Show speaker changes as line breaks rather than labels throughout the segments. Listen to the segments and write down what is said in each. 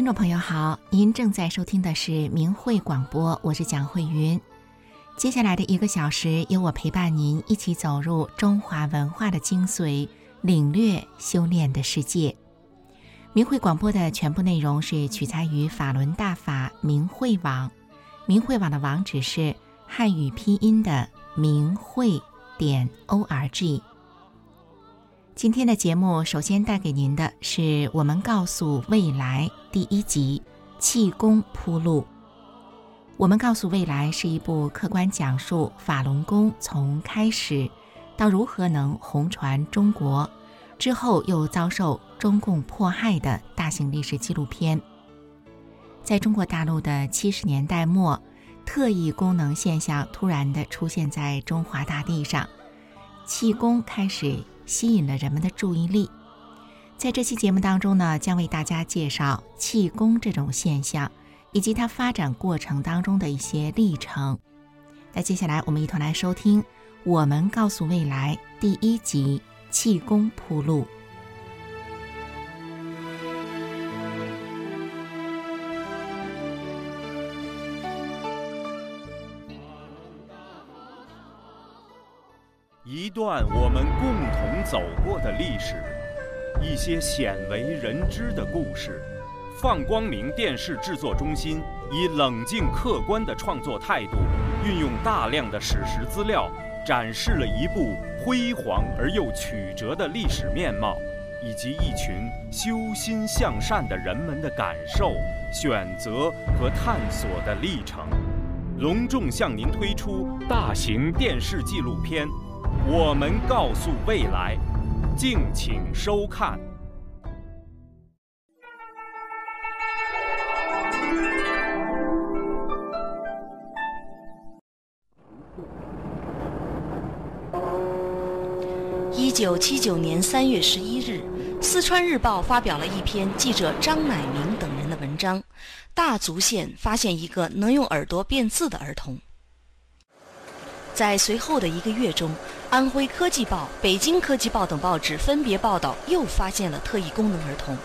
听众朋友好，您正在收听的是明慧广播，我是蒋慧云。接下来的一个小时，由我陪伴您一起走入中华文化的精髓，领略修炼的世界。明慧广播的全部内容是取材于法轮大法明慧网，明慧网的网址是汉语拼音的明慧点 o r g。今天的节目首先带给您的是我们告诉未来第一集气功铺路。我们告诉未来是一部客观讲述法轮功从开始到如何能红传中国，之后又遭受中共迫害的大型历史纪录片。在中国大陆的七十年代末，特异功能现象突然的出现在中华大地上，气功开始。吸引了人们的注意力。在这期节目当中呢，将为大家介绍气功这种现象，以及它发展过程当中的一些历程。那接下来我们一同来收听《我们告诉未来》第一集《气功铺路》。
一段我们共同走过的历史，一些鲜为人知的故事。放光明电视制作中心以冷静客观的创作态度，运用大量的史实资料，展示了一部辉煌而又曲折的历史面貌，以及一群修心向善的人们的感受、选择和探索的历程。隆重向您推出大型电视纪录片。我们告诉未来，敬请收看。
一九七九年三月十一日，《四川日报》发表了一篇记者张乃明等人的文章：大足县发现一个能用耳朵辨字的儿童。在随后的一个月中，安徽科技报、北京科技报等报纸分别报道又发现了特异功能儿童，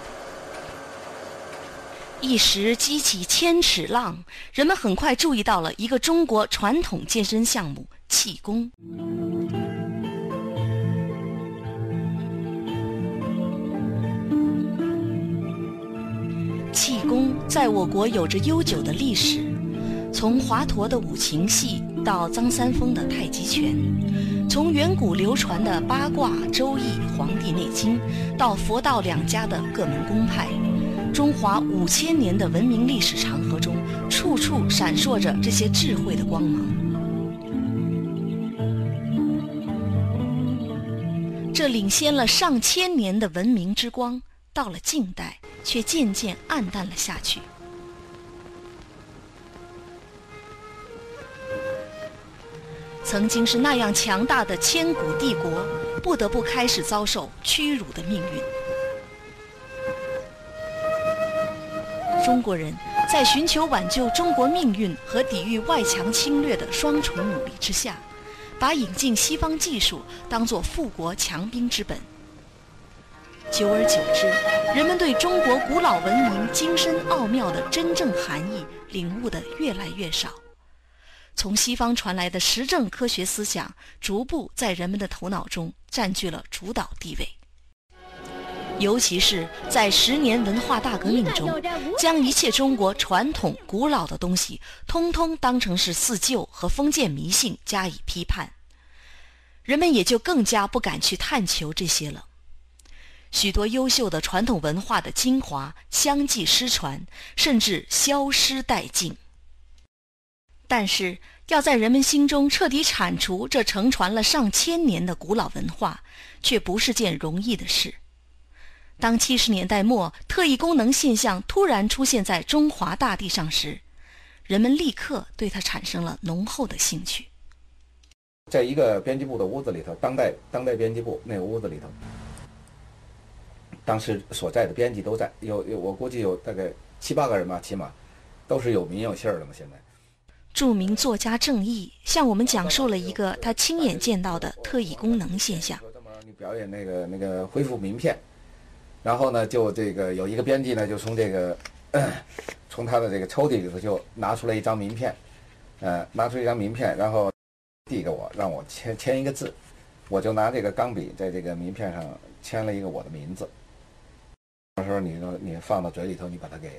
一时激起千尺浪。人们很快注意到了一个中国传统健身项目——气功。气功在我国有着悠久的历史，从华佗的五禽戏。到张三丰的太极拳，从远古流传的八卦、周易、黄帝内经，到佛道两家的各门公派，中华五千年的文明历史长河中，处处闪烁着这些智慧的光芒。这领先了上千年的文明之光，到了近代，却渐渐暗淡了下去。曾经是那样强大的千古帝国，不得不开始遭受屈辱的命运。中国人在寻求挽救中国命运和抵御外强侵略的双重努力之下，把引进西方技术当作富国强兵之本。久而久之，人们对中国古老文明精深奥妙的真正含义领悟的越来越少。从西方传来的实证科学思想，逐步在人们的头脑中占据了主导地位。尤其是在十年文化大革命中，将一切中国传统古老的东西，通通当成是四旧和封建迷信加以批判，人们也就更加不敢去探求这些了。许多优秀的传统文化的精华相继失传，甚至消失殆尽。但是，要在人们心中彻底铲除这承传了上千年的古老文化，却不是件容易的事。当七十年代末特异功能现象突然出现在中华大地上时，人们立刻对它产生了浓厚的兴趣。
在一个编辑部的屋子里头，当代当代编辑部那个屋子里头，当时所在的编辑都在，有有我估计有大概七八个人吧，起码都是有名有姓的嘛，现在。
著名作家郑毅向我们讲述了一个他亲眼见到的特异功能现象。
你表演那个那个恢复名片，然后呢，就这个有一个编辑呢，就从这个 从他的这个抽屉里头就拿出来一张名片，呃，拿出一张名片，然后递给我，让我签签一个字，我就拿这个钢笔在这个名片上签了一个我的名字。到时候你你放到嘴里头，你把它给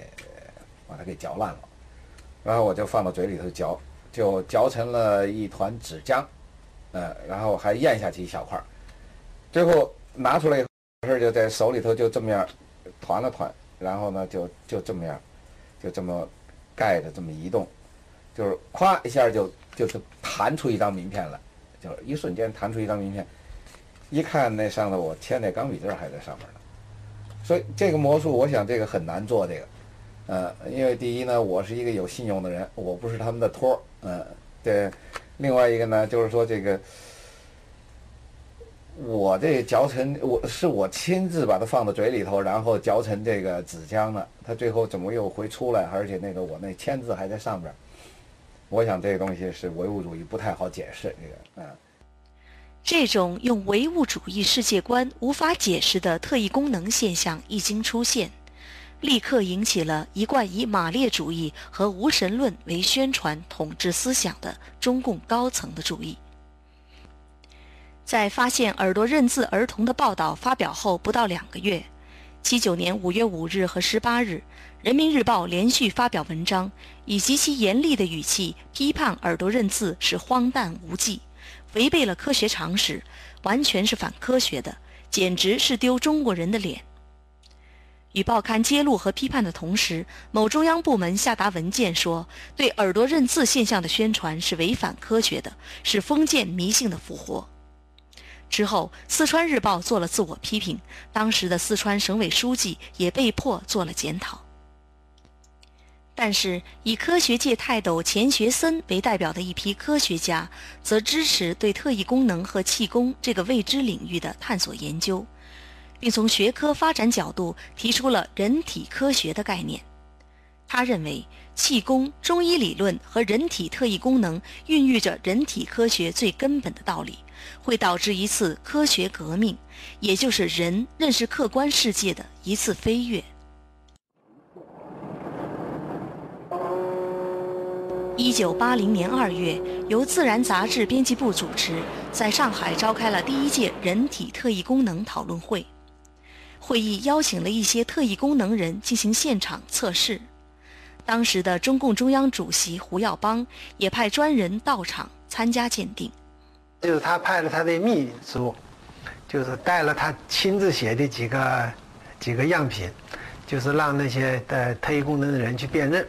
把它给嚼烂了，然后我就放到嘴里头嚼，就嚼成了一团纸浆，呃，然后还咽下去一小块儿，最后拿出来以后，事就在手里头就这么样团了团，然后呢就就这么样，就这么盖着这么移动，就是咵一下就就是弹出一张名片来，就是一瞬间弹出一张名片，一看那上头我签那钢笔字还在上面呢，所以这个魔术我想这个很难做这个。呃，因为第一呢，我是一个有信用的人，我不是他们的托儿，呃，对。另外一个呢，就是说这个，我这嚼成，我是我亲自把它放到嘴里头，然后嚼成这个纸浆的。它最后怎么又会出来？而且那个我那签字还在上边。我想这个东西是唯物主义不太好解释，这个，嗯。
这种用唯物主义世界观无法解释的特异功能现象一经出现。立刻引起了一贯以马列主义和无神论为宣传统治思想的中共高层的注意。在发现耳朵认字儿童的报道发表后不到两个月，七九年五月五日和十八日，《人民日报》连续发表文章，以极其严厉的语气批判耳朵认字是荒诞无稽，违背了科学常识，完全是反科学的，简直是丢中国人的脸。与报刊揭露和批判的同时，某中央部门下达文件说，对耳朵认字现象的宣传是违反科学的，是封建迷信的复活。之后，四川日报做了自我批评，当时的四川省委书记也被迫做了检讨。但是，以科学界泰斗钱学森为代表的一批科学家，则支持对特异功能和气功这个未知领域的探索研究。并从学科发展角度提出了人体科学的概念。他认为，气功、中医理论和人体特异功能孕育着人体科学最根本的道理，会导致一次科学革命，也就是人认识客观世界的一次飞跃。一九八零年二月，由《自然》杂志编辑部主持，在上海召开了第一届人体特异功能讨论会。会议邀请了一些特异功能人进行现场测试，当时的中共中央主席胡耀邦也派专人到场参加鉴定。
就是他派了他的秘书，就是带了他亲自写的几个几个样品，就是让那些的特异功能的人去辨认。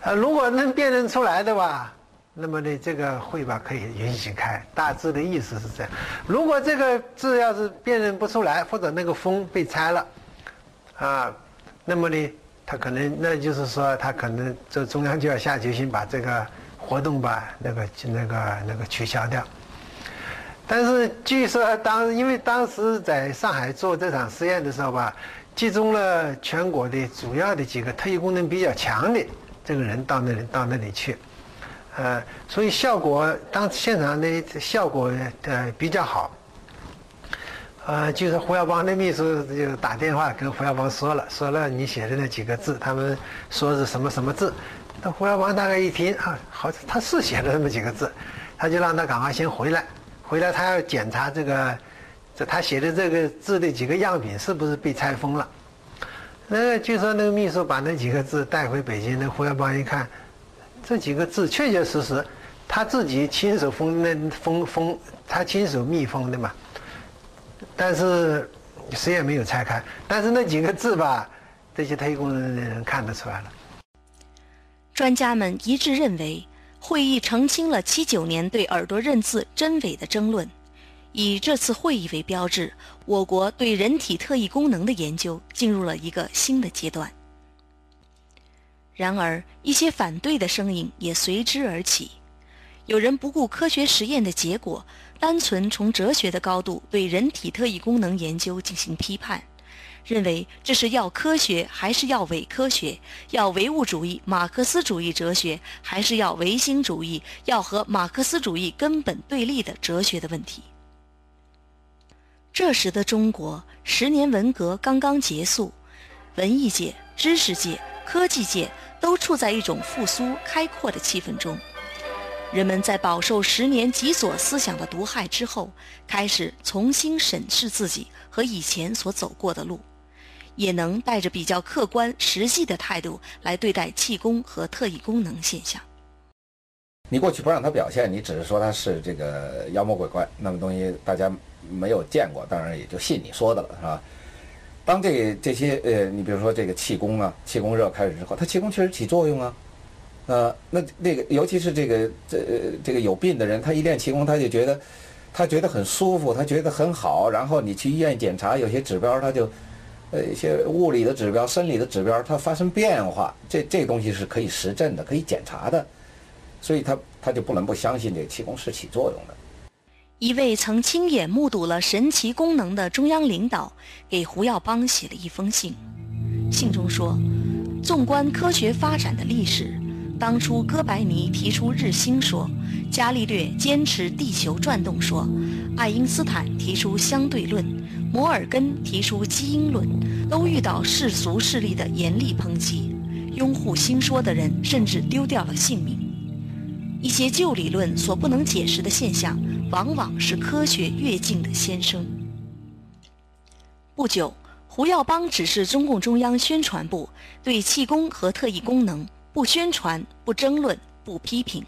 呃，如果能辨认出来的吧。那么呢，这个会吧可以允许开，大致的意思是这样。如果这个字要是辨认不出来，或者那个封被拆了，啊，那么呢，他可能那就是说，他可能这中央就要下决心把这个活动吧，那个那个那个取消掉。但是据说当因为当时在上海做这场实验的时候吧，集中了全国的主要的几个特异功能比较强的这个人到那里到那里去。呃，所以效果当现场的效果呃比较好。呃，就是胡耀邦的秘书就打电话跟胡耀邦说了，说了你写的那几个字，他们说是什么什么字。那胡耀邦大概一听啊，好，他是写了那么几个字，他就让他赶快先回来，回来他要检查这个，这他写的这个字的几个样品是不是被拆封了。那就说那个秘书把那几个字带回北京，那胡耀邦一看。这几个字确确实实，他自己亲手封那封封，他亲手密封的嘛。但是谁也没有拆开。但是那几个字吧，这些特异功能的人看得出来了。
专家们一致认为，会议澄清了七九年对耳朵认字真伪的争论。以这次会议为标志，我国对人体特异功能的研究进入了一个新的阶段。然而，一些反对的声音也随之而起。有人不顾科学实验的结果，单纯从哲学的高度对人体特异功能研究进行批判，认为这是要科学还是要伪科学，要唯物主义、马克思主义哲学还是要唯心主义，要和马克思主义根本对立的哲学的问题。这时的中国，十年文革刚刚结束，文艺界、知识界。科技界都处在一种复苏开阔的气氛中。人们在饱受十年极左思想的毒害之后，开始重新审视自己和以前所走过的路，也能带着比较客观、实际的态度来对待气功和特异功能现象。
你过去不让他表现，你只是说他是这个妖魔鬼怪，那么东西大家没有见过，当然也就信你说的了，是吧？当这这些呃，你比如说这个气功啊，气功热开始之后，它气功确实起作用啊。呃，那那个，尤其是这个这呃这个有病的人，他一练气功，他就觉得他觉得很舒服，他觉得很好。然后你去医院检查，有些指标他就呃一些物理的指标、生理的指标，它发生变化。这这东西是可以实证的，可以检查的，所以他他就不能不相信这个气功是起作用的。
一位曾亲眼目睹了神奇功能的中央领导给胡耀邦写了一封信，信中说：“纵观科学发展的历史。”当初哥白尼提出日心说，伽利略坚持地球转动说，爱因斯坦提出相对论，摩尔根提出基因论，都遇到世俗势力的严厉抨击。拥护新说的人甚至丢掉了性命。一些旧理论所不能解释的现象，往往是科学跃进的先声。不久，胡耀邦指示中共中央宣传部对气功和特异功能。不宣传、不争论、不批评，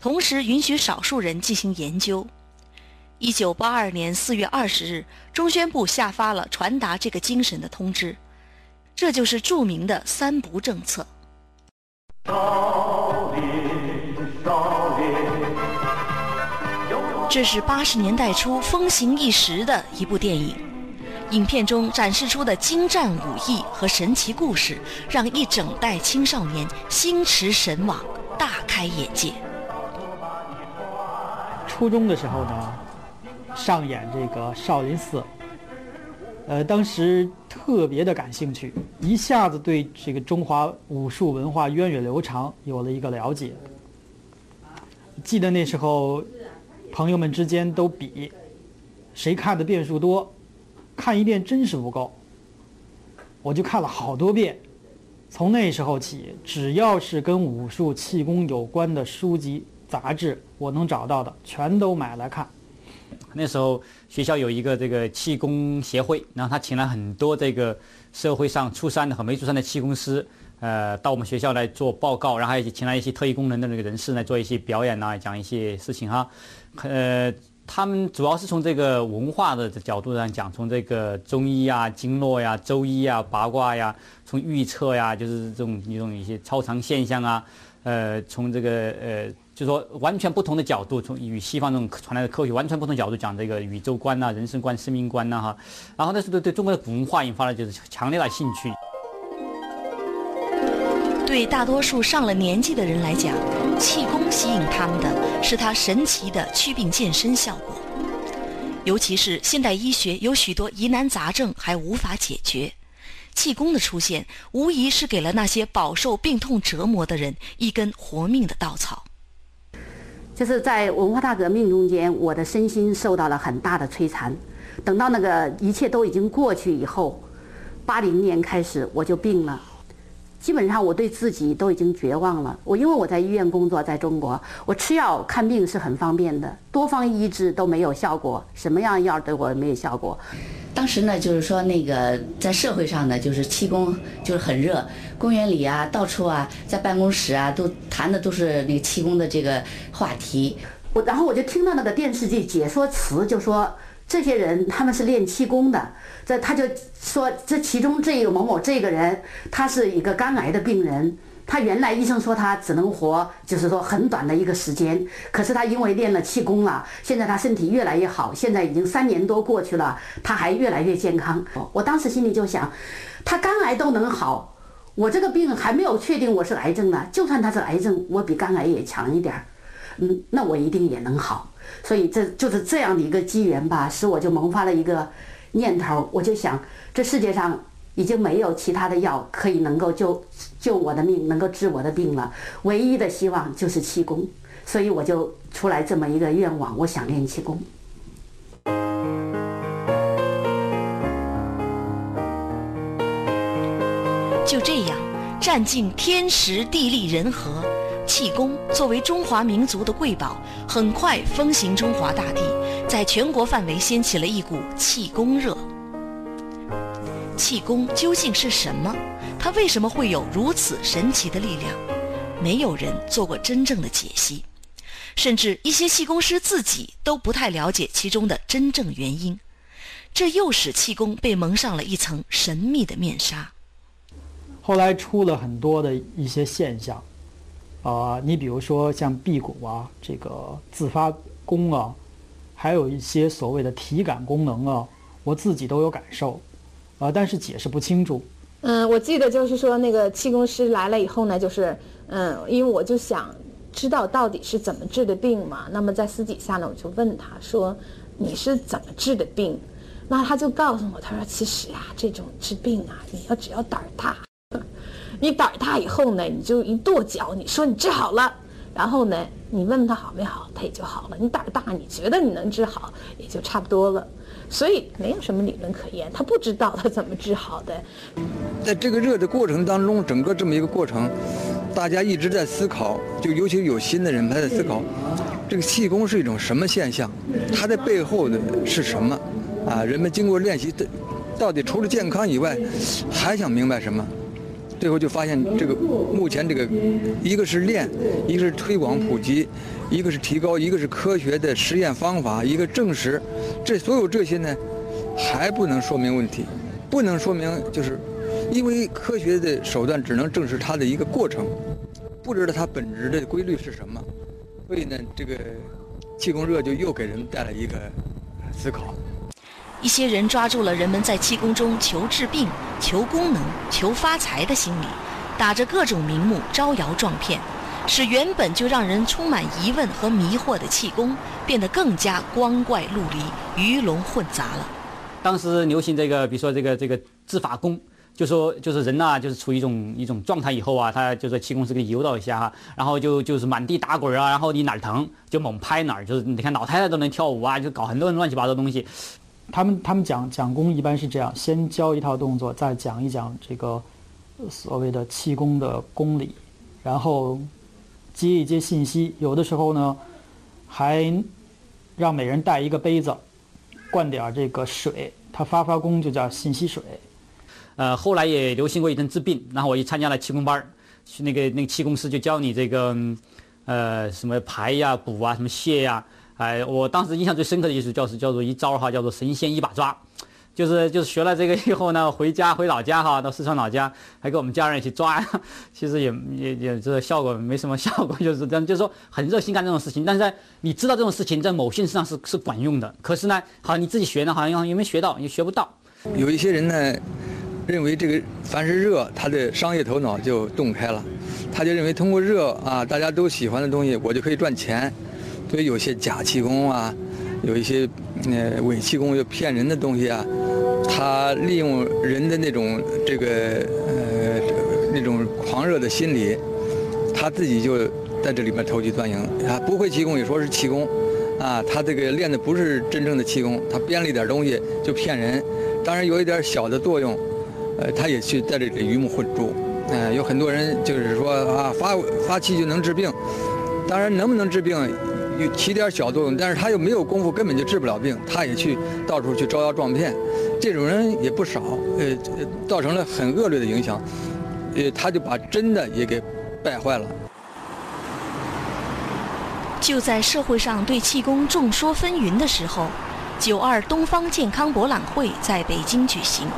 同时允许少数人进行研究。一九八二年四月二十日，中宣部下发了传达这个精神的通知，这就是著名的“三不”政策。这是八十年代初风行一时的一部电影。影片中展示出的精湛武艺和神奇故事，让一整代青少年心驰神往，大开眼界。
初中的时候呢，上演这个少林寺，呃，当时特别的感兴趣，一下子对这个中华武术文化源远流长有了一个了解。记得那时候，朋友们之间都比，谁看的遍数多。看一遍真是不够，我就看了好多遍。从那时候起，只要是跟武术、气功有关的书籍、杂志，我能找到的，全都买来看。
那时候学校有一个这个气功协会，然后他请了很多这个社会上出山的和没出山的气功师，呃，到我们学校来做报告，然后还请来一些特异功能的那个人士来做一些表演呐，讲一些事情哈，呃。他们主要是从这个文化的角度上讲，从这个中医啊、经络呀、周医啊、八卦呀，从预测呀，就是这种一种一些超常现象啊，呃，从这个呃，就说完全不同的角度，从与西方这种传来的科学完全不同角度讲这个宇宙观呐、人生观、生命观呐哈，然后那是对对中国的古文化引发了就是强烈的兴趣。
对大多数上了年纪的人来讲，气功吸引他们的是它神奇的祛病健身效果。尤其是现代医学有许多疑难杂症还无法解决，气功的出现无疑是给了那些饱受病痛折磨的人一根活命的稻草。
就是在文化大革命中间，我的身心受到了很大的摧残。等到那个一切都已经过去以后，八零年开始我就病了。基本上我对自己都已经绝望了。我因为我在医院工作，在中国，我吃药看病是很方便的，多方医治都没有效果，什么样药对我没有效果。
当时呢，就是说那个在社会上呢，就是气功就是很热，公园里啊，到处啊，在办公室啊，都谈的都是那个气功的这个话题。
我然后我就听到那个电视剧解说词，就说。这些人他们是练气功的，这他就说这其中这个某某这个人，他是一个肝癌的病人，他原来医生说他只能活，就是说很短的一个时间，可是他因为练了气功了，现在他身体越来越好，现在已经三年多过去了，他还越来越健康。我当时心里就想，他肝癌都能好，我这个病还没有确定我是癌症呢，就算他是癌症，我比肝癌也强一点儿，嗯，那我一定也能好。所以这就是这样的一个机缘吧，使我就萌发了一个念头，我就想，这世界上已经没有其他的药可以能够救救我的命，能够治我的病了，唯一的希望就是气功，所以我就出来这么一个愿望，我想练气功。
就这样，占尽天时地利人和，气功作为中华民族的瑰宝，很快风行中华大地，在全国范围掀起了一股气功热。气功究竟是什么？它为什么会有如此神奇的力量？没有人做过真正的解析，甚至一些气功师自己都不太了解其中的真正原因。这又使气功被蒙上了一层神秘的面纱。
后来出了很多的一些现象，啊，你比如说像辟谷啊，这个自发功啊，还有一些所谓的体感功能啊，我自己都有感受，啊，但是解释不清楚。
嗯，我记得就是说那个气功师来了以后呢，就是嗯，因为我就想知道到底是怎么治的病嘛。那么在私底下呢，我就问他说：“你是怎么治的病？”那他就告诉我，他说：“其实呀，这种治病啊，你要只要胆儿大，你胆儿大以后呢，你就一跺脚，你说你治好了，然后呢，你问问他好没好，他也就好了。你胆儿大，你觉得你能治好，也就差不多了。所以没有什么理论可言，他不知道他怎么治好的。
在这个热的过程当中，整个这么一个过程，大家一直在思考，就尤其有心的人他在思考，这个气功是一种什么现象，它的背后的是什么？啊，人们经过练习，到底除了健康以外，还想明白什么？最后就发现，这个目前这个，一个是练，一个是推广普及，一个是提高，一个是科学的实验方法，一个证实，这所有这些呢，还不能说明问题，不能说明就是，因为科学的手段只能证实它的一个过程，不知道它本质的规律是什么，所以呢，这个气功热就又给人带来一个思考。
一些人抓住了人们在气功中求治病、求功能、求发财的心理，打着各种名目招摇撞骗，使原本就让人充满疑问和迷惑的气功变得更加光怪陆离、鱼龙混杂了。
当时流行这个，比如说这个这个自法功，就说就是人呐，就是处于一种一种状态以后啊，他就是气功师给你诱导一下哈，然后就就是满地打滚啊，然后你哪儿疼就猛拍哪儿，就是你看老太太都能跳舞啊，就搞很多乱七八糟东西。
他们他们讲讲功一般是这样，先教一套动作，再讲一讲这个所谓的气功的功理，然后接一接信息。有的时候呢，还让每人带一个杯子，灌点这个水，他发发功就叫信息水。
呃，后来也流行过一阵治病，然后我一参加了气功班儿，去那个那个气功师就教你这个呃什么排呀、补啊、什么泻呀。哎，我当时印象最深刻的一术叫是叫做一招哈，叫做神仙一把抓，就是就是学了这个以后呢，回家回老家哈，到四川老家还跟我们家人一起抓，其实也也也这个效果没什么效果，就是这样，就是说很热心干这种事情，但是你知道这种事情在某些上是是管用的，可是呢，好你自己学呢，好像又没学到，也学不到。
有一些人呢，认为这个凡是热，他的商业头脑就洞开了，他就认为通过热啊，大家都喜欢的东西，我就可以赚钱。所以有些假气功啊，有一些呃伪气功，就骗人的东西啊，他利用人的那种这个呃那种狂热的心理，他自己就在这里面投机钻营。他不会气功也说是气功，啊，他这个练的不是真正的气功，他编了一点东西就骗人。当然有一点小的作用，呃，他也去在这里鱼目混珠。嗯，有很多人就是说啊发发气就能治病，当然能不能治病？有起点小作用，但是他又没有功夫，根本就治不了病，他也去到处去招摇撞骗，这种人也不少，呃，造成了很恶劣的影响，呃，他就把真的也给败坏了。
就在社会上对气功众说纷纭的时候，九二东方健康博览会在北京举行，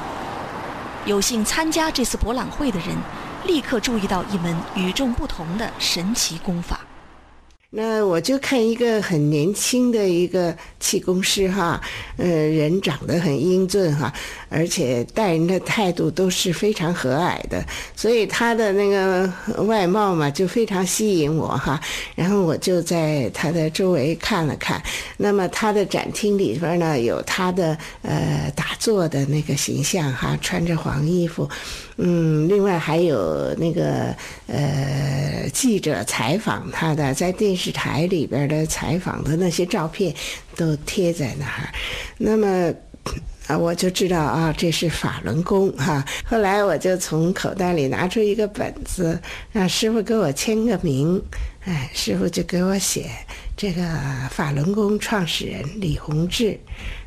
有幸参加这次博览会的人，立刻注意到一门与众不同的神奇功法。
那我就看一个很年轻的一个气功师哈，呃，人长得很英俊哈，而且待人的态度都是非常和蔼的，所以他的那个外貌嘛就非常吸引我哈。然后我就在他的周围看了看，那么他的展厅里边呢有他的呃打坐的那个形象哈，穿着黄衣服。嗯，另外还有那个呃记者采访他的，在电视台里边的采访的那些照片都贴在那儿。那么，啊，我就知道啊，这是法轮功哈。后来我就从口袋里拿出一个本子，让师傅给我签个名。哎，师傅就给我写这个法轮功创始人李洪志，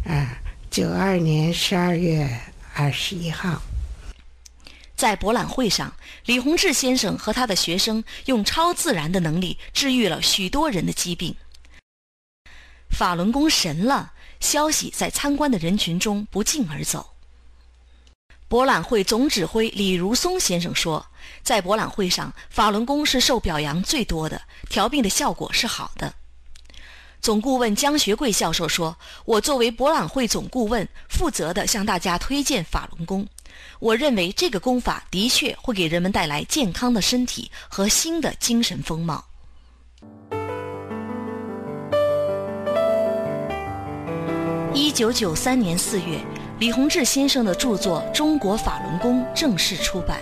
啊，九二年十二月二十一号。
在博览会上，李洪志先生和他的学生用超自然的能力治愈了许多人的疾病。法轮功神了，消息在参观的人群中不胫而走。博览会总指挥李如松先生说，在博览会上，法轮功是受表扬最多的，调病的效果是好的。总顾问江学贵教授说：“我作为博览会总顾问，负责的向大家推荐法轮功。”我认为这个功法的确会给人们带来健康的身体和新的精神风貌。一九九三年四月，李洪志先生的著作《中国法轮功》正式出版。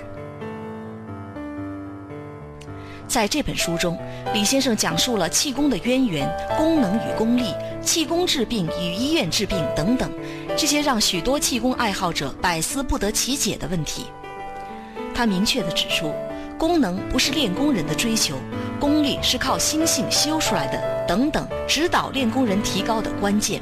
在这本书中，李先生讲述了气功的渊源、功能与功力、气功治病与医院治病等等。这些让许多气功爱好者百思不得其解的问题，他明确地指出，功能不是练功人的追求，功力是靠心性修出来的，等等，指导练功人提高的关键。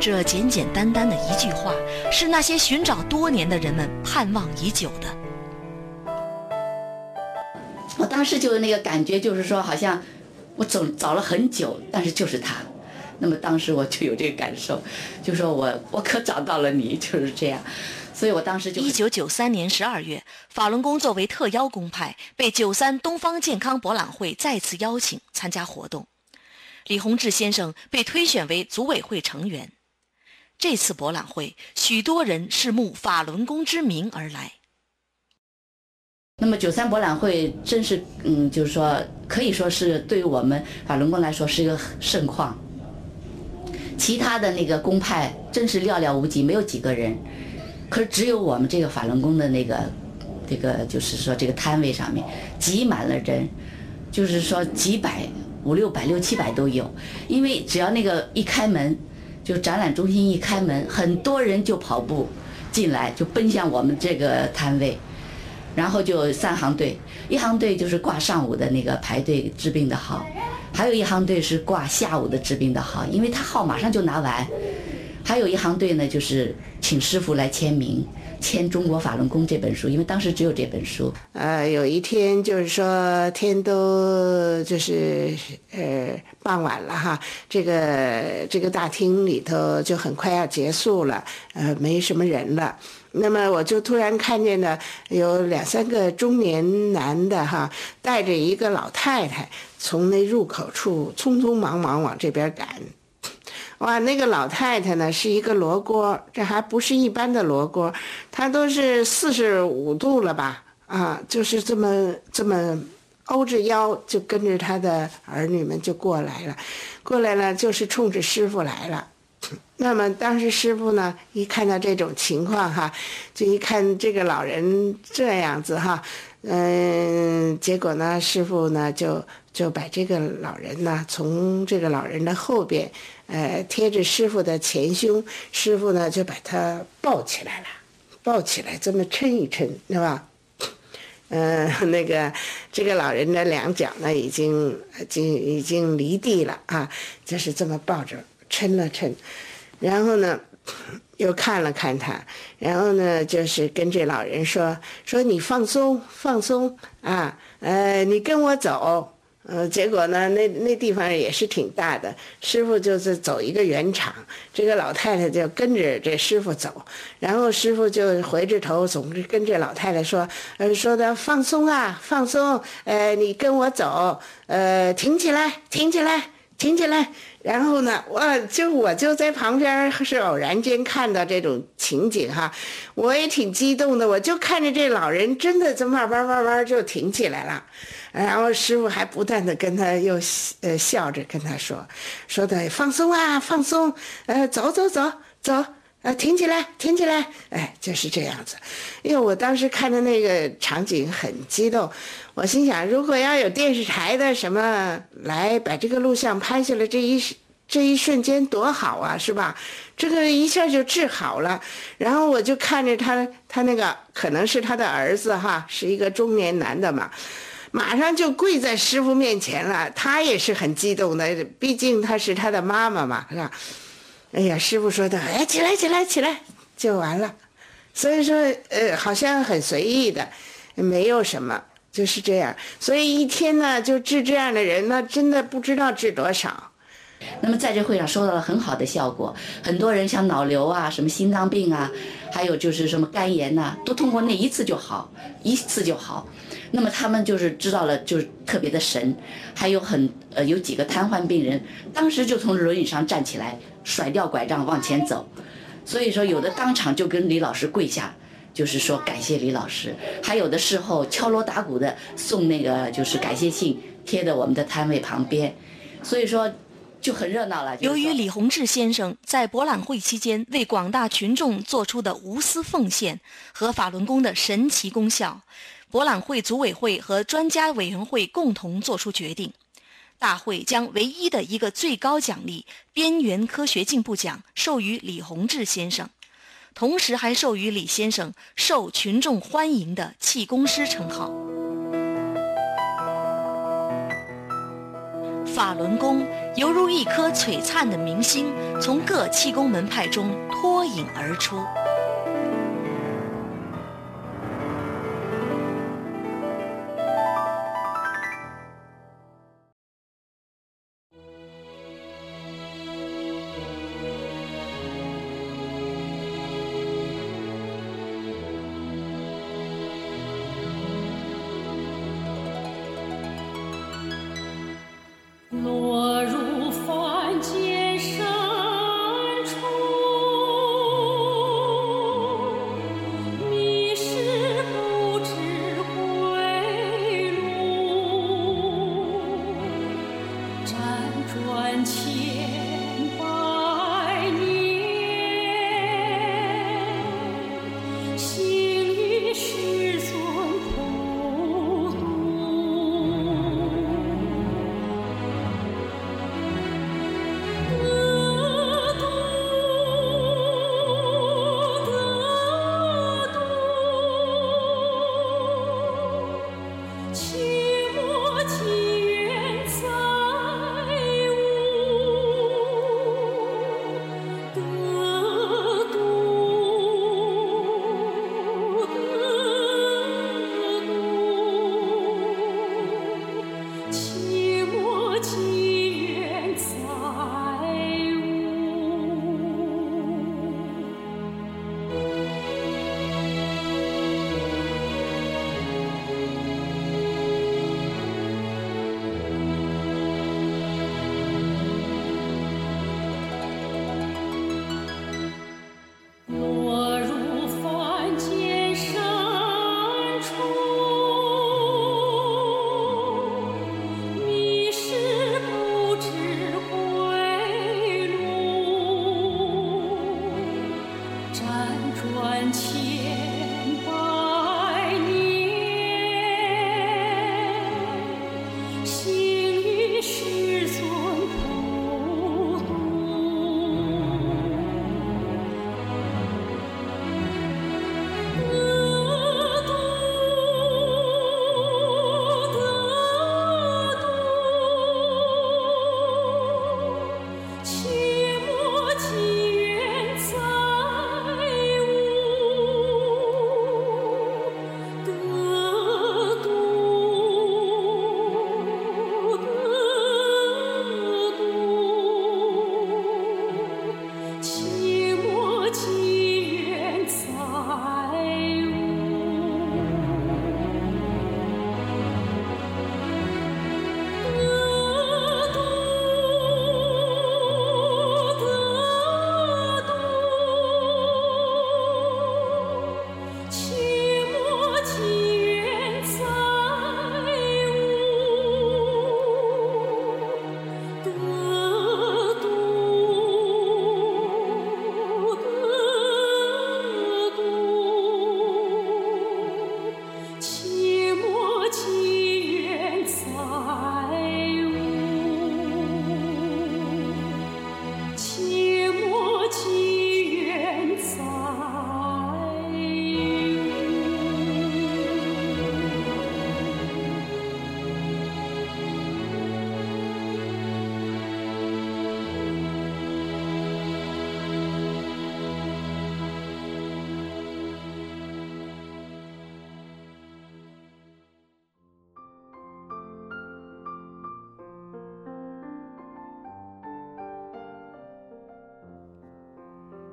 这简简单单的一句话，是那些寻找多年的人们盼望已久的。
我当时就那个感觉，就是说，好像。我走找了很久，但是就是他。那么当时我就有这个感受，就说我我可找到了你，就是这样。所以我当时就。
一九九三年十二月，法轮功作为特邀公派，被九三东方健康博览会再次邀请参加活动。李洪志先生被推选为组委会成员。这次博览会，许多人是慕法轮功之名而来。
那么九三博览会真是，嗯，就是说，可以说是对于我们法轮功来说是一个盛况。其他的那个公派真是寥寥无几，没有几个人。可是只有我们这个法轮功的那个，这个就是说这个摊位上面挤满了人，就是说几百、五六百、六七百都有。因为只要那个一开门，就展览中心一开门，很多人就跑步进来，就奔向我们这个摊位。然后就三行队，一行队就是挂上午的那个排队治病的号，还有一行队是挂下午的治病的号，因为他号马上就拿完。还有一行队呢，就是请师傅来签名，签《中国法轮功》这本书，因为当时只有这本书。
呃，有一天就是说天都就是呃傍晚了哈，这个这个大厅里头就很快要结束了，呃，没什么人了。那么我就突然看见呢，有两三个中年男的哈，带着一个老太太从那入口处匆匆忙忙往这边赶。哇，那个老太太呢是一个罗锅，这还不是一般的罗锅，她都是四十五度了吧？啊，就是这么这么欧着腰，就跟着他的儿女们就过来了，过来了就是冲着师傅来了。那么当时师傅呢，一看到这种情况哈，就一看这个老人这样子哈，嗯，结果呢，师傅呢就就把这个老人呢从这个老人的后边，呃，贴着师傅的前胸，师傅呢就把他抱起来了，抱起来这么抻一抻，是吧？嗯，那个这个老人的两脚呢已经已经已经离地了啊，就是这么抱着。抻了抻，然后呢，又看了看他，然后呢，就是跟这老人说：“说你放松，放松啊，呃，你跟我走。”呃，结果呢，那那地方也是挺大的，师傅就是走一个圆场，这个老太太就跟着这师傅走，然后师傅就回着头，总是跟这老太太说：“呃，说的放松啊，放松，呃，你跟我走，呃，挺起来，挺起来，挺起来。”然后呢，我就我就在旁边是偶然间看到这种情景哈，我也挺激动的，我就看着这老人真的就慢慢慢慢就挺起来了，然后师傅还不断的跟他又呃笑着跟他说，说的放松啊放松，呃走走走走啊，挺起来，挺起来，哎，就是这样子。因为我当时看的那个场景很激动，我心想，如果要有电视台的什么来把这个录像拍下来，这一这一瞬间多好啊，是吧？这个一下就治好了。然后我就看着他，他那个可能是他的儿子哈，是一个中年男的嘛，马上就跪在师傅面前了。他也是很激动的，毕竟他是他的妈妈嘛，是吧？哎呀，师傅说的，哎，起来，起来，起来，就完了。所以说，呃，好像很随意的，没有什么，就是这样。所以一天呢，就治这样的人，那真的不知道治多少。
那么在这会上收到了很好的效果，很多人像脑瘤啊、什么心脏病啊，还有就是什么肝炎呐，都通过那一次就好，一次就好。那么他们就是知道了，就是特别的神。还有很呃，有几个瘫痪病人，当时就从轮椅上站起来。甩掉拐杖往前走，所以说有的当场就跟李老师跪下，就是说感谢李老师；还有的事后敲锣打鼓的送那个就是感谢信贴在我们的摊位旁边，所以说就很热闹了。
由于李洪志先生在博览会期间为广大群众做出的无私奉献和法轮功的神奇功效，博览会组委会和专家委员会共同作出决定。大会将唯一的一个最高奖励——边缘科学进步奖授予李洪志先生，同时还授予李先生受群众欢迎的气功师称号。法轮功犹如一颗璀璨的明星，从各气功门派中脱颖而出。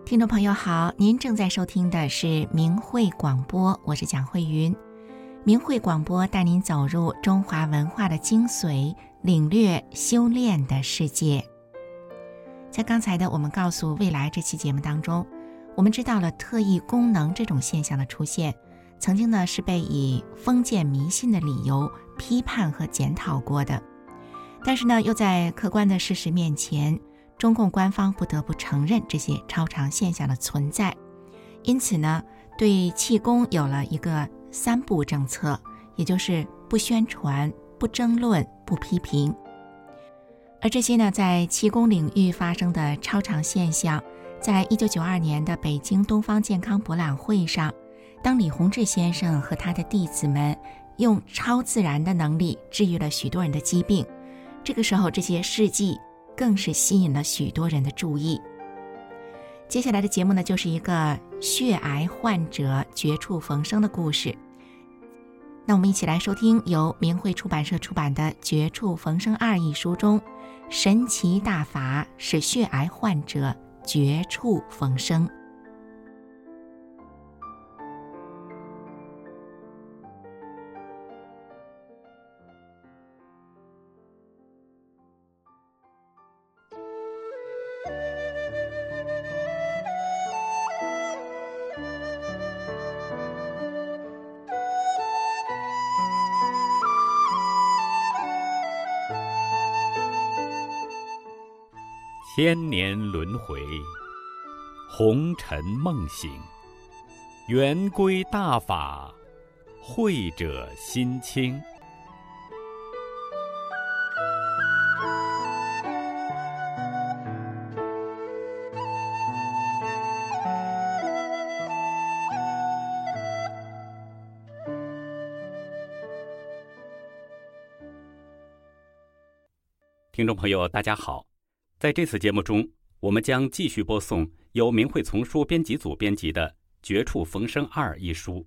听众朋友好，您正在收听的是明慧广播，我是蒋慧云。明慧广播带您走入中华文化的精髓，领略修炼的世界。在刚才的我们告诉未来这期节目当中，我们知道了特异功能这种现象的出现，曾经呢是被以封建迷信的理由批判和检讨过的，但是呢又在客观的事实面前。中共官方不得不承认这些超常现象的存在，因此呢，对气功有了一个三不政策，也就是不宣传、不争论、不批评。而这些呢，在气功领域发生的超常现象，在一九九二年的北京东方健康博览会上，当李洪志先生和他的弟子们用超自然的能力治愈了许多人的疾病，这个时候，这些事迹。更是吸引了许多人的注意。接下来的节目呢，就是一个血癌患者绝处逢生的故事。那我们一起来收听由明慧出版社出版的《绝处逢生二》一书中，神奇大法使血癌患者绝处逢生。
千年轮回，红尘梦醒，圆规大法，慧者心清。听众朋友，大家好。在这次节目中，我们将继续播送由明慧丛书编辑组编辑的《绝处逢生二》一书。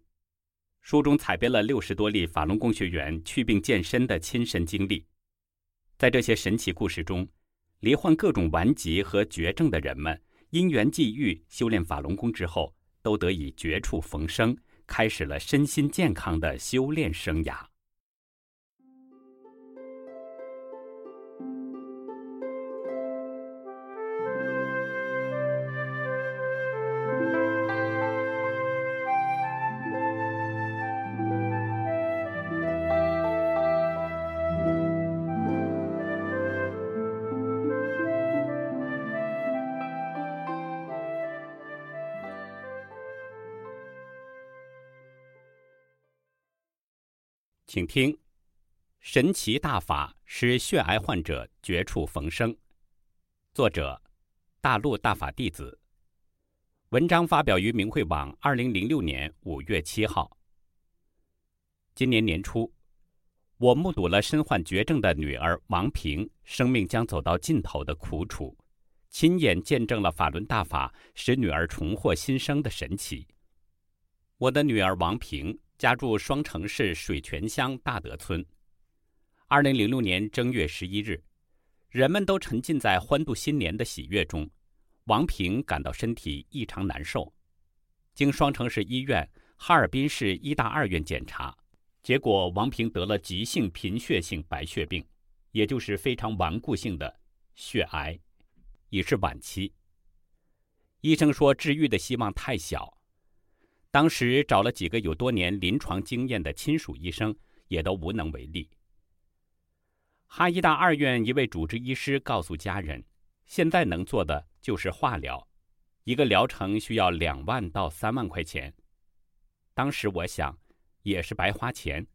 书中采编了六十多例法轮功学员祛病健身的亲身经历。在这些神奇故事中，罹患各种顽疾和绝症的人们，因缘际遇修炼法轮功之后，都得以绝处逢生，开始了身心健康的修炼生涯。请听，神奇大法使血癌患者绝处逢生。作者：大陆大法弟子。文章发表于明慧网，二零零六年五月七号。今年年初，我目睹了身患绝症的女儿王平生命将走到尽头的苦楚，亲眼见证了法轮大法使女儿重获新生的神奇。我的女儿王平。家住双城市水泉乡大德村。二零零六年正月十一日，人们都沉浸在欢度新年的喜悦中。王平感到身体异常难受，经双城市医院、哈尔滨市医大二院检查，结果王平得了急性贫血性白血病，也就是非常顽固性的血癌，已是晚期。医生说治愈的希望太小。当时找了几个有多年临床经验的亲属医生，也都无能为力。哈医大二院一位主治医师告诉家人，现在能做的就是化疗，一个疗程需要两万到三万块钱。当时我想，也是白花钱，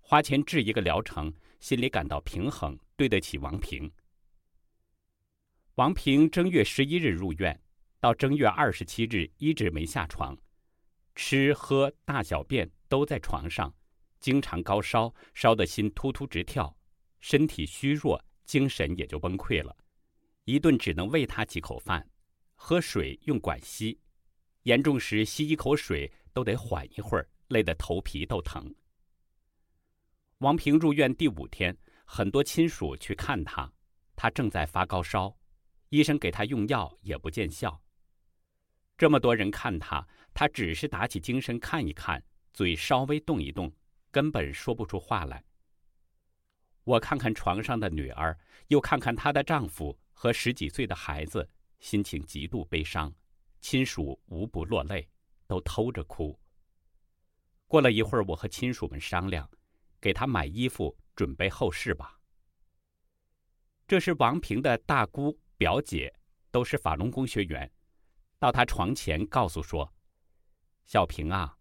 花钱治一个疗程，心里感到平衡，对得起王平。王平正月十一日入院，到正月二十七日一直没下床。吃喝大小便都在床上，经常高烧，烧得心突突直跳，身体虚弱，精神也就崩溃了。一顿只能喂他几口饭，喝水用管吸，严重时吸一口水都得缓一会儿，累得头皮都疼。王平入院第五天，很多亲属去看他，他正在发高烧，医生给他用药也不见效。这么多人看他，他只是打起精神看一看，嘴稍微动一动，根本说不出话来。我看看床上的女儿，又看看她的丈夫和十几岁的孩子，心情极度悲伤，亲属无不落泪，都偷着哭。过了一会儿，我和亲属们商量，给他买衣服，准备后事吧。这是王平的大姑、表姐，都是法轮功学员，到他床前告诉说：“小平啊，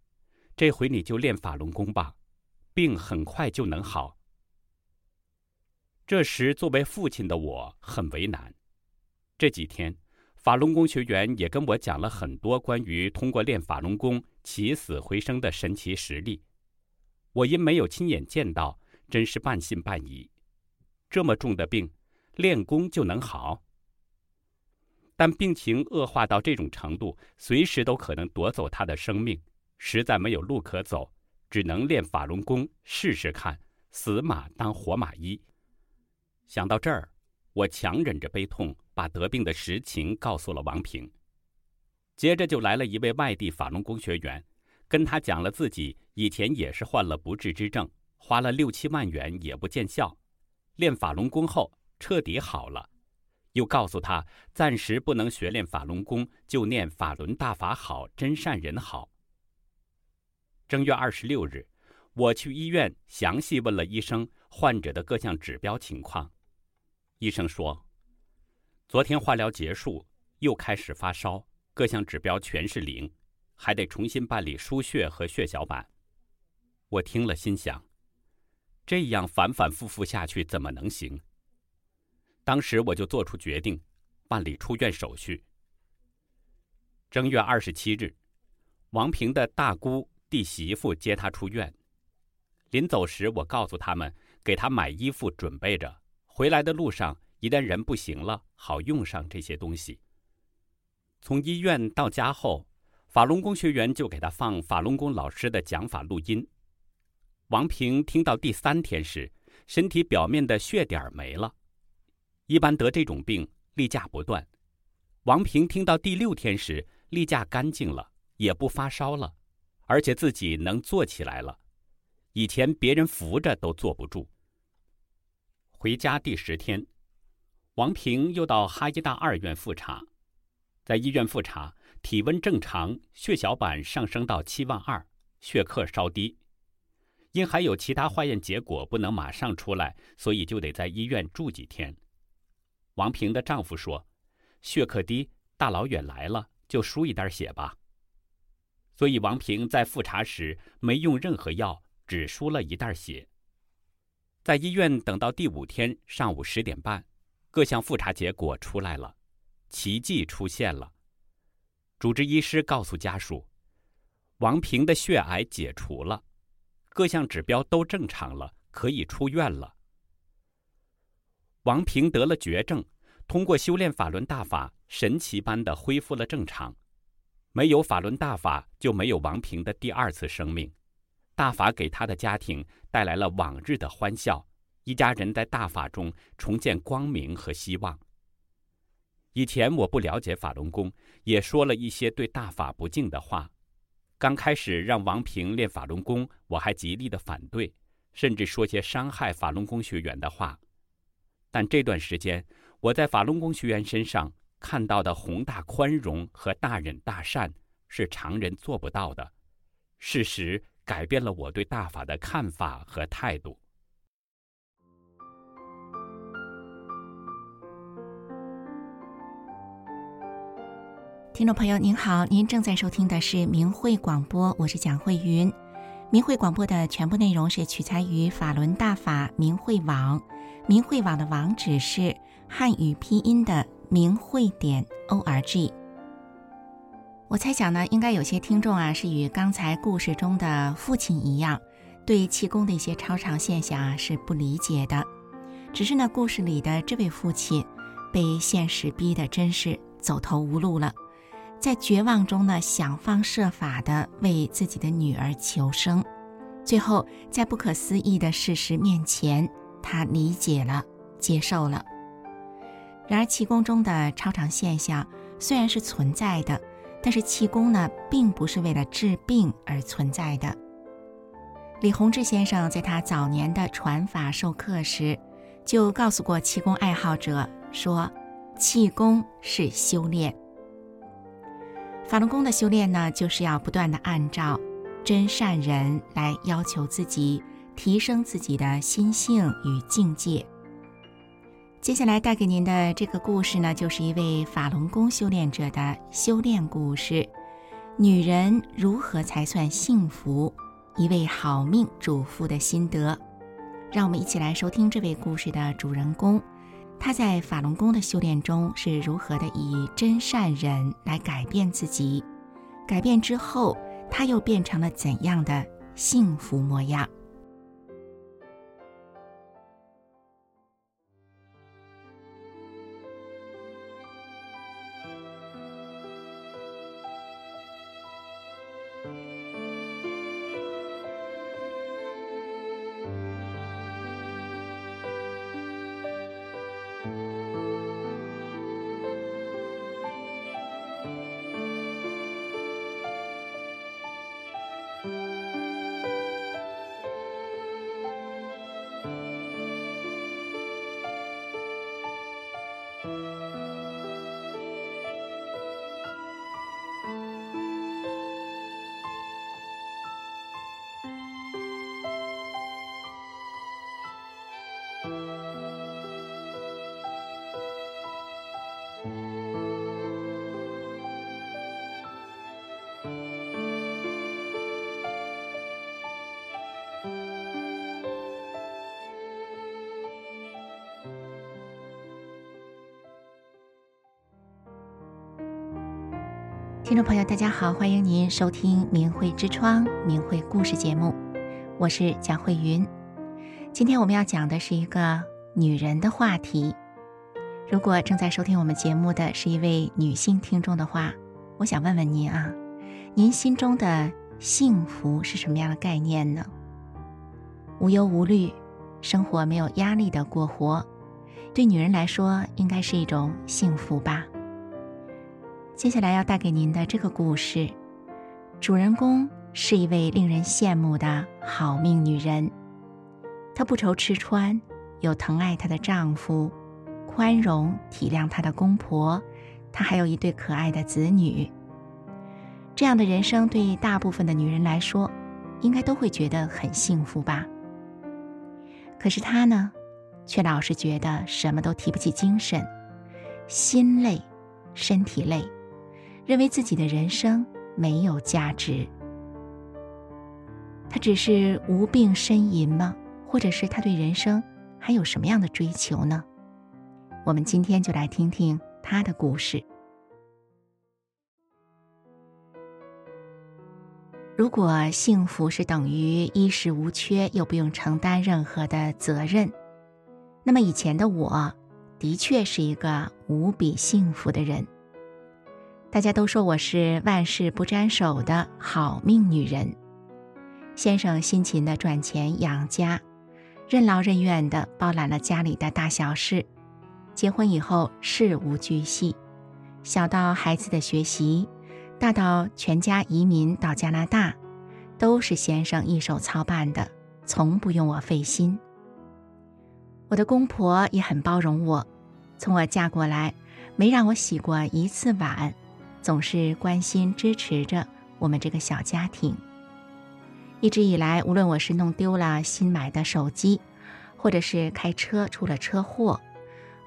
这回你就练法轮功吧，病很快就能好。”这时，作为父亲的我很为难。这几天，法轮功学员也跟我讲了很多关于通过练法轮功起死回生的神奇实例。我因没有亲眼见到，真是半信半疑。这么重的病，练功就能好？但病情恶化到这种程度，随时都可能夺走他的生命，实在没有路可走，只能练法轮功试试看，死马当活马医。想到这儿，我强忍着悲痛，把得病的实情告诉了王平。接着就来了一位外地法轮功学员，跟他讲了自己以前也是患了不治之症，花了六七万元也不见效，练法轮功后彻底好了。又告诉他暂时不能学练法轮功，就念法轮大法好，真善人好。正月二十六日，我去医院详细问了医生患者的各项指标情况。医生说，昨天化疗结束，又开始发烧，各项指标全是零，还得重新办理输血和血小板。我听了心想，这样反反复复下去怎么能行？当时我就做出决定，办理出院手续。正月二十七日，王平的大姑弟媳妇接他出院，临走时我告诉他们，给他买衣服准备着。回来的路上，一旦人不行了，好用上这些东西。从医院到家后，法轮功学员就给他放法轮功老师的讲法录音。王平听到第三天时，身体表面的血点没了。一般得这种病，例假不断。王平听到第六天时，例假干净了，也不发烧了，而且自己能坐起来了。以前别人扶着都坐不住。回家第十天，王平又到哈医大二院复查，在医院复查，体温正常，血小板上升到七万二，血克稍低。因还有其他化验结果不能马上出来，所以就得在医院住几天。王平的丈夫说：“血克低，大老远来了，就输一袋血吧。”所以王平在复查时没用任何药，只输了一袋血。在医院等到第五天上午十点半，各项复查结果出来了，奇迹出现了。主治医师告诉家属，王平的血癌解除了，各项指标都正常了，可以出院了。王平得了绝症，通过修炼法轮大法，神奇般的恢复了正常。没有法轮大法，就没有王平的第二次生命。大法给他的家庭带来了往日的欢笑，一家人在大法中重见光明和希望。以前我不了解法轮功，也说了一些对大法不敬的话。刚开始让王平练法轮功，我还极力的反对，甚至说些伤害法轮功学员的话。但这段时间，我在法轮功学员身上看到的宏大宽容和大忍大善，是常人做不到的。事实。改变了我对大法的看法和态度。
听众朋友您好，您正在收听的是明慧广播，我是蒋慧云。明慧广播的全部内容是取材于法轮大法明慧网，明慧网的网址是汉语拼音的明慧点 o r g。我猜想呢，应该有些听众啊是与刚才故事中的父亲一样，对气功的一些超常现象啊是不理解的。只是呢，故事里的这位父亲被现实逼得真是走投无路了，在绝望中呢想方设法的为自己的女儿求生，最后在不可思议的事实面前，他理解了，接受了。然而，气功中的超常现象虽然是存在的。但是气功呢，并不是为了治病而存在的。李洪志先生在他早年的传法授课时，就告诉过气功爱好者说：“气功是修炼。法轮功的修炼呢，就是要不断的按照真善人来要求自己，提升自己的心性与境界。”接下来带给您的这个故事呢，就是一位法轮功修炼者的修炼故事。女人如何才算幸福？一位好命主妇的心得。让我们一起来收听这位故事的主人公，他在法轮功的修炼中是如何的以真善忍来改变自己，改变之后他又变成了怎样的幸福模样？听众朋友，大家好，欢迎您收听《明慧之窗》明慧故事节目，我是蒋慧云。今天我们要讲的是一个女人的话题。如果正在收听我们节目的是一位女性听众的话，我想问问您啊，您心中的幸福是什么样的概念呢？无忧无虑，生活没有压力的过活，对女人来说应该是一种幸福吧。接下来要带给您的这个故事，主人公是一位令人羡慕的好命女人。她不愁吃穿，有疼爱她的丈夫，宽容体谅她的公婆，她还有一对可爱的子女。这样的人生对大部分的女人来说，应该都会觉得很幸福吧。可是她呢，却老是觉得什么都提不起精神，心累，身体累。认为自己的人生没有价值，他只是无病呻吟吗？或者是他对人生还有什么样的追求呢？我们今天就来听听他的故事。如果幸福是等于衣食无缺，又不用承担任何的责任，那么以前的我，的确是一个无比幸福的人。大家都说我是万事不沾手的好命女人。先生辛勤的赚钱养家，任劳任怨的包揽了家里的大小事。结婚以后事无巨细，小到孩子的学习，大到全家移民到加拿大，都是先生一手操办的，从不用我费心。我的公婆也很包容我，从我嫁过来，没让我洗过一次碗。总是关心支持着我们这个小家庭。一直以来，无论我是弄丢了新买的手机，或者是开车出了车祸，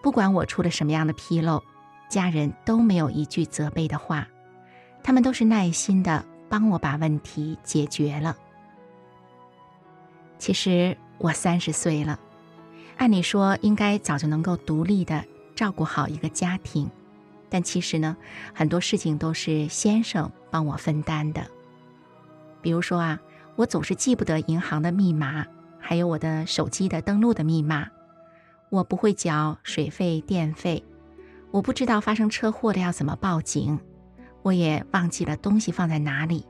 不管我出了什么样的纰漏，家人都没有一句责备的话，他们都是耐心的帮我把问题解决了。其实我三十岁了，按理说应该早就能够独立的照顾好一个家庭。但其实呢，很多事情都是先生帮我分担的。比如说啊，我总是记不得银行的密码，还有我的手机的登录的密码。我不会缴水费电费，我不知道发生车祸了要怎么报警，我也忘记了东西放在哪里。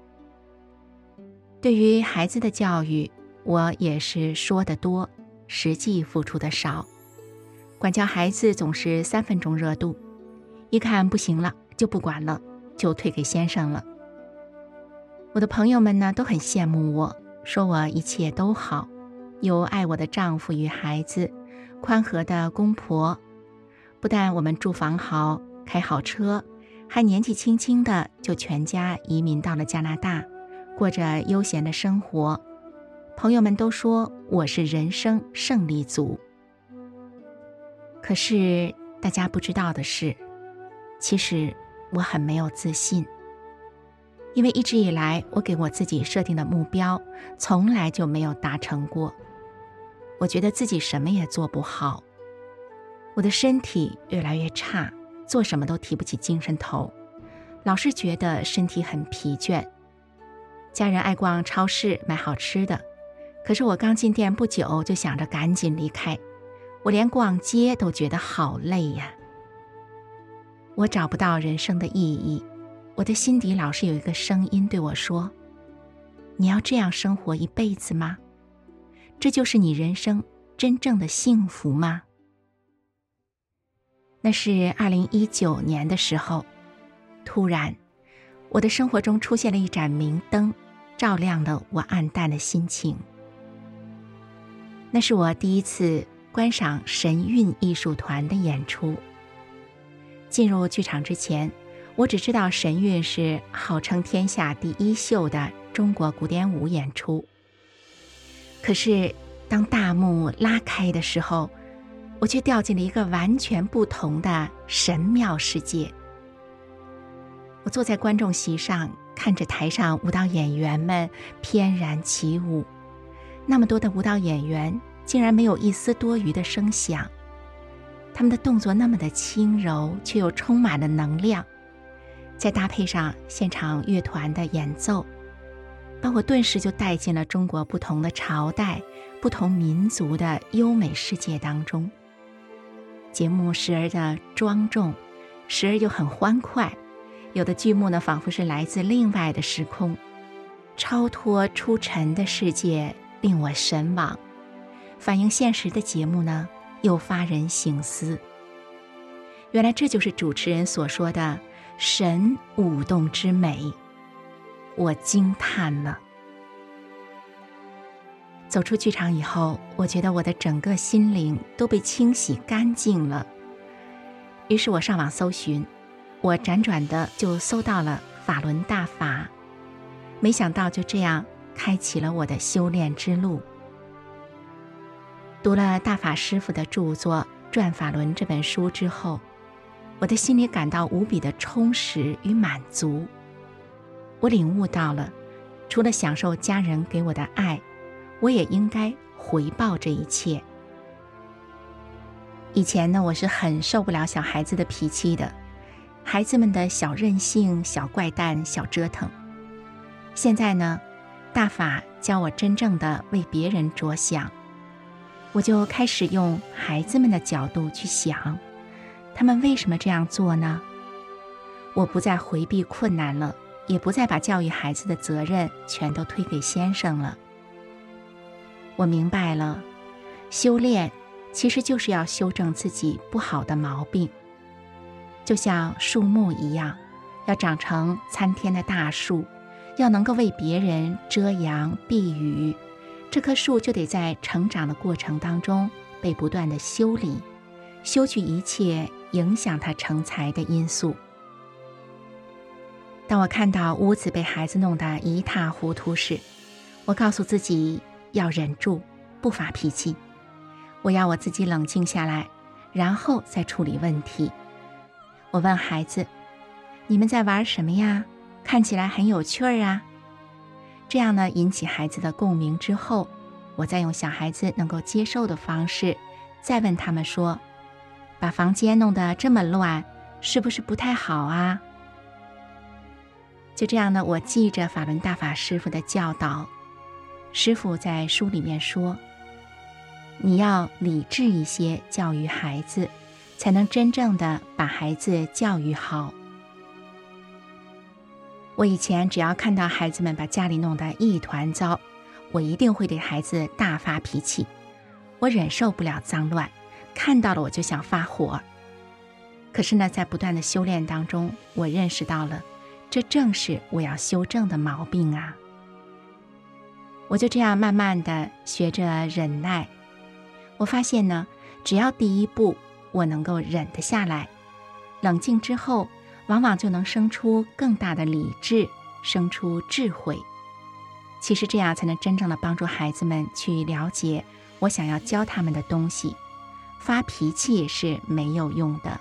对于孩子的教育，我也是说的多，实际付出的少。管教孩子总是三分钟热度。一看不行了，就不管了，就退给先生了。我的朋友们呢都很羡慕我，说我一切都好，有爱我的丈夫与孩子，宽和的公婆。不但我们住房好，开好车，还年纪轻轻的就全家移民到了加拿大，过着悠闲的生活。朋友们都说我是人生胜利组。可是大家不知道的是，其实我很没有自信，因为一直以来我给我自己设定的目标从来就没有达成过。我觉得自己什么也做不好，我的身体越来越差，做什么都提不起精神头，老是觉得身体很疲倦。家人爱逛超市买好吃的，可是我刚进店不久就想着赶紧离开。我连逛街都觉得好累呀！我找不到人生的意义，我的心底老是有一个声音对我说：“你要这样生活一辈子吗？这就是你人生真正的幸福吗？”那是二零一九年的时候，突然，我的生活中出现了一盏明灯，照亮了我暗淡的心情。那是我第一次。观赏神韵艺术团的演出。进入剧场之前，我只知道神韵是号称天下第一秀的中国古典舞演出。可是，当大幕拉开的时候，我却掉进了一个完全不同的神妙世界。我坐在观众席上，看着台上舞蹈演员们翩然起舞，那么多的舞蹈演员。竟然没有一丝多余的声响，他们的动作那么的轻柔，却又充满了能量。再搭配上现场乐团的演奏，把我顿时就带进了中国不同的朝代、不同民族的优美世界当中。节目时而的庄重，时而又很欢快，有的剧目呢，仿佛是来自另外的时空，超脱出尘的世界，令我神往。反映现实的节目呢，又发人省思。原来这就是主持人所说的“神舞动之美”，我惊叹了。走出剧场以后，我觉得我的整个心灵都被清洗干净了。于是我上网搜寻，我辗转的就搜到了法轮大法，没想到就这样开启了我的修炼之路。读了大法师傅的著作《转法轮》这本书之后，我的心里感到无比的充实与满足。我领悟到了，除了享受家人给我的爱，我也应该回报这一切。以前呢，我是很受不了小孩子的脾气的，孩子们的小任性、小怪诞、小折腾。现在呢，大法教我真正的为别人着想。我就开始用孩子们的角度去想，他们为什么这样做呢？我不再回避困难了，也不再把教育孩子的责任全都推给先生了。我明白了，修炼其实就是要修正自己不好的毛病，就像树木一样，要长成参天的大树，要能够为别人遮阳避雨。这棵树就得在成长的过程当中被不断的修理，修去一切影响它成才的因素。当我看到屋子被孩子弄得一塌糊涂时，我告诉自己要忍住，不发脾气。我要我自己冷静下来，然后再处理问题。我问孩子：“你们在玩什么呀？看起来很有趣儿啊。”这样呢，引起孩子的共鸣之后，我再用小孩子能够接受的方式，再问他们说：“把房间弄得这么乱，是不是不太好啊？”就这样呢，我记着法轮大法师傅的教导。师傅在书里面说：“你要理智一些教育孩子，才能真正的把孩子教育好。”我以前只要看到孩子们把家里弄得一团糟，我一定会对孩子大发脾气。我忍受不了脏乱，看到了我就想发火。可是呢，在不断的修炼当中，我认识到了，这正是我要修正的毛病啊！我就这样慢慢的学着忍耐。我发现呢，只要第一步我能够忍得下来，冷静之后，往往就能生出更大的理智，生出智慧。其实这样才能真正的帮助孩子们去了解我想要教他们的东西。发脾气是没有用的。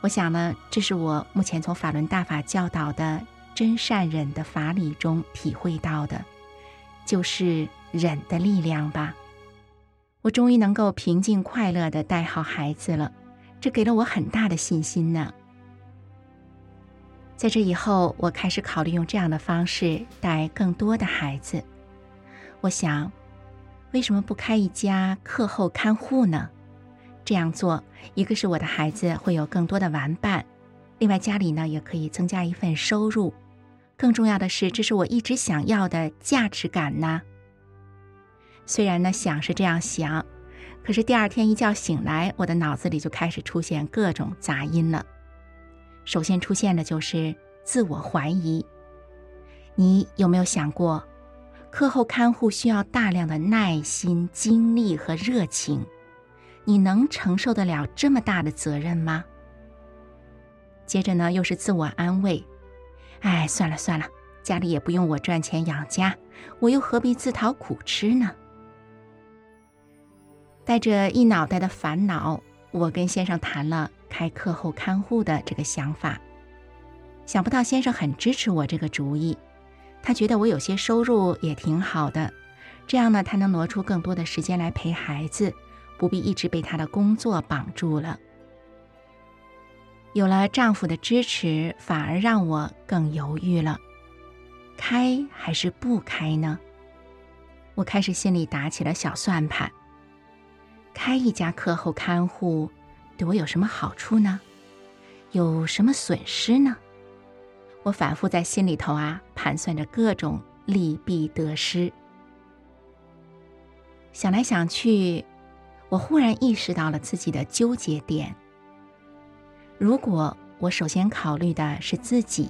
我想呢，这是我目前从法轮大法教导的真善忍的法理中体会到的，就是忍的力量吧。我终于能够平静快乐的带好孩子了，这给了我很大的信心呢。在这以后，我开始考虑用这样的方式带更多的孩子。我想，为什么不开一家课后看护呢？这样做，一个是我的孩子会有更多的玩伴，另外家里呢也可以增加一份收入。更重要的是，这是我一直想要的价值感呢。虽然呢想是这样想，可是第二天一觉醒来，我的脑子里就开始出现各种杂音了。首先出现的就是自我怀疑。你有没有想过，课后看护需要大量的耐心、精力和热情，你能承受得了这么大的责任吗？接着呢，又是自我安慰：“哎，算了算了，家里也不用我赚钱养家，我又何必自讨苦吃呢？”带着一脑袋的烦恼，我跟先生谈了开课后看护的这个想法。想不到先生很支持我这个主意，他觉得我有些收入也挺好的，这样呢，他能挪出更多的时间来陪孩子，不必一直被他的工作绑住了。有了丈夫的支持，反而让我更犹豫了，开还是不开呢？我开始心里打起了小算盘。开一家课后看护，对我有什么好处呢？有什么损失呢？我反复在心里头啊盘算着各种利弊得失。想来想去，我忽然意识到了自己的纠结点。如果我首先考虑的是自己，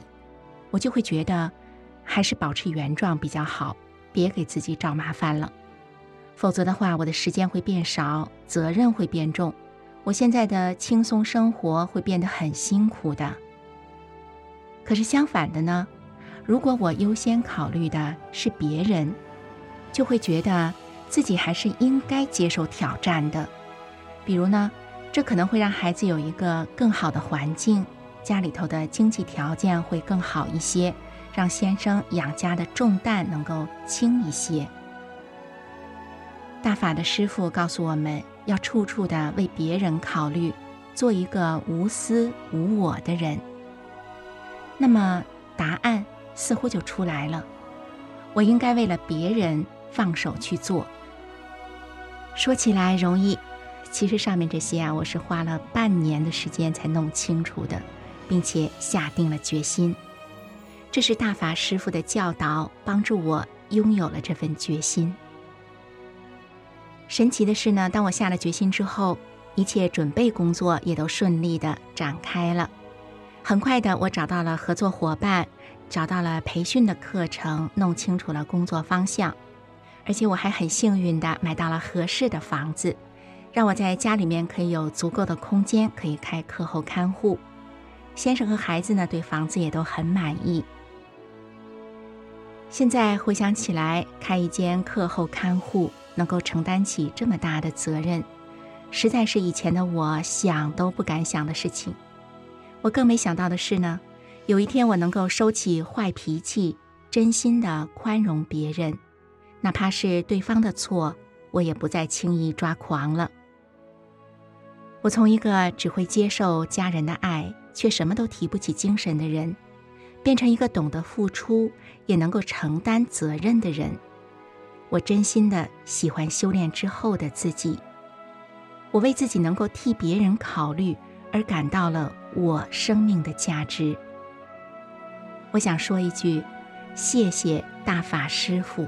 我就会觉得还是保持原状比较好，别给自己找麻烦了。否则的话，我的时间会变少，责任会变重，我现在的轻松生活会变得很辛苦的。可是相反的呢，如果我优先考虑的是别人，就会觉得自己还是应该接受挑战的。比如呢，这可能会让孩子有一个更好的环境，家里头的经济条件会更好一些，让先生养家的重担能够轻一些。大法的师傅告诉我们要处处的为别人考虑，做一个无私无我的人。那么答案似乎就出来了，我应该为了别人放手去做。说起来容易，其实上面这些啊，我是花了半年的时间才弄清楚的，并且下定了决心。这是大法师傅的教导，帮助我拥有了这份决心。神奇的是呢，当我下了决心之后，一切准备工作也都顺利的展开了。很快的，我找到了合作伙伴，找到了培训的课程，弄清楚了工作方向，而且我还很幸运的买到了合适的房子，让我在家里面可以有足够的空间可以开课后看护。先生和孩子呢，对房子也都很满意。现在回想起来，开一间课后看护。能够承担起这么大的责任，实在是以前的我想都不敢想的事情。我更没想到的是呢，有一天我能够收起坏脾气，真心的宽容别人，哪怕是对方的错，我也不再轻易抓狂了。我从一个只会接受家人的爱，却什么都提不起精神的人，变成一个懂得付出，也能够承担责任的人。我真心的喜欢修炼之后的自己，我为自己能够替别人考虑而感到了我生命的价值。我想说一句，谢谢大法师父。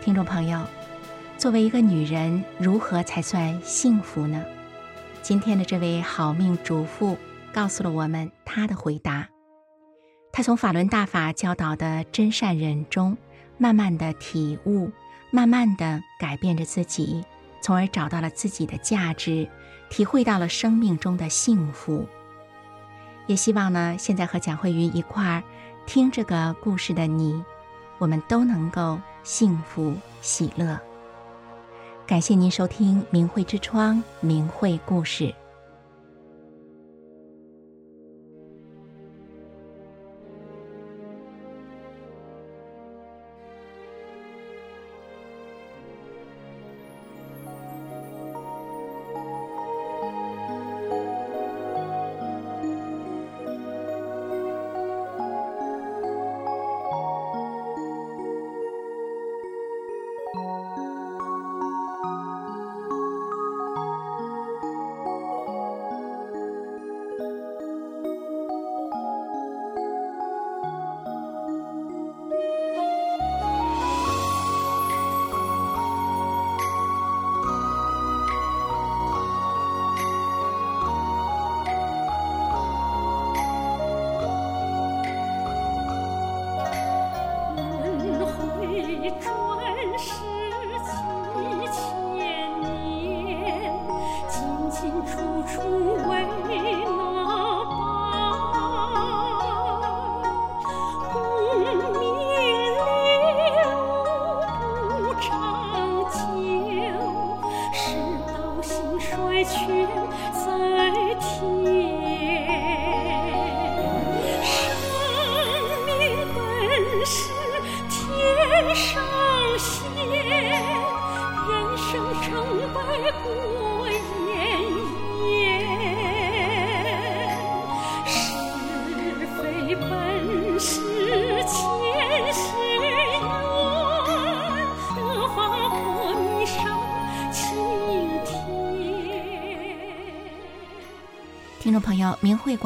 听听众朋友，作为一个女人，如何才算幸福呢？今天的这位好命主妇告诉了我们她的回答。她从法轮大法教导的真善忍中，慢慢的体悟，慢慢的改变着自己，从而找到了自己的价值，体会到了生命中的幸福。也希望呢，现在和蒋慧云一块儿听这个故事的你，我们都能够幸福喜乐。感谢您收听《明慧之窗》明慧故事。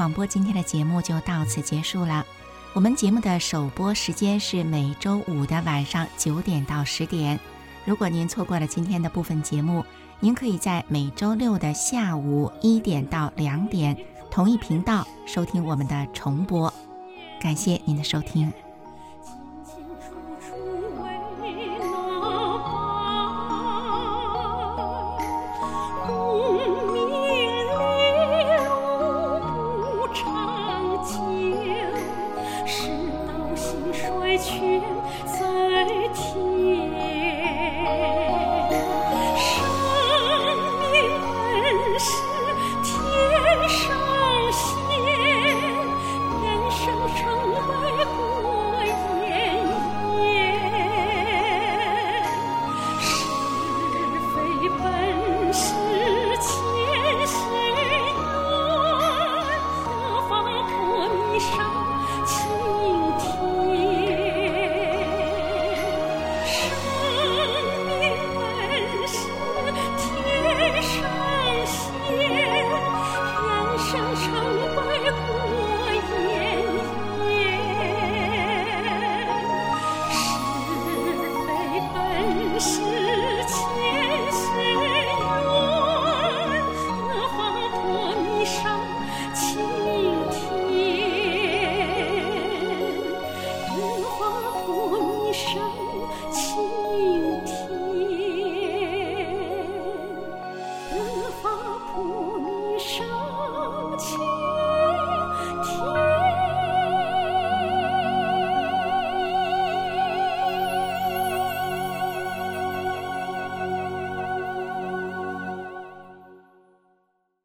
广播今天的节目就到此结束了。我们节目的首播时间是每周五的晚上九点到十点。如果您错过了今天的部分节目，您可以在每周六的下午一点到两点同一频道收听我们的重播。感谢您的收听。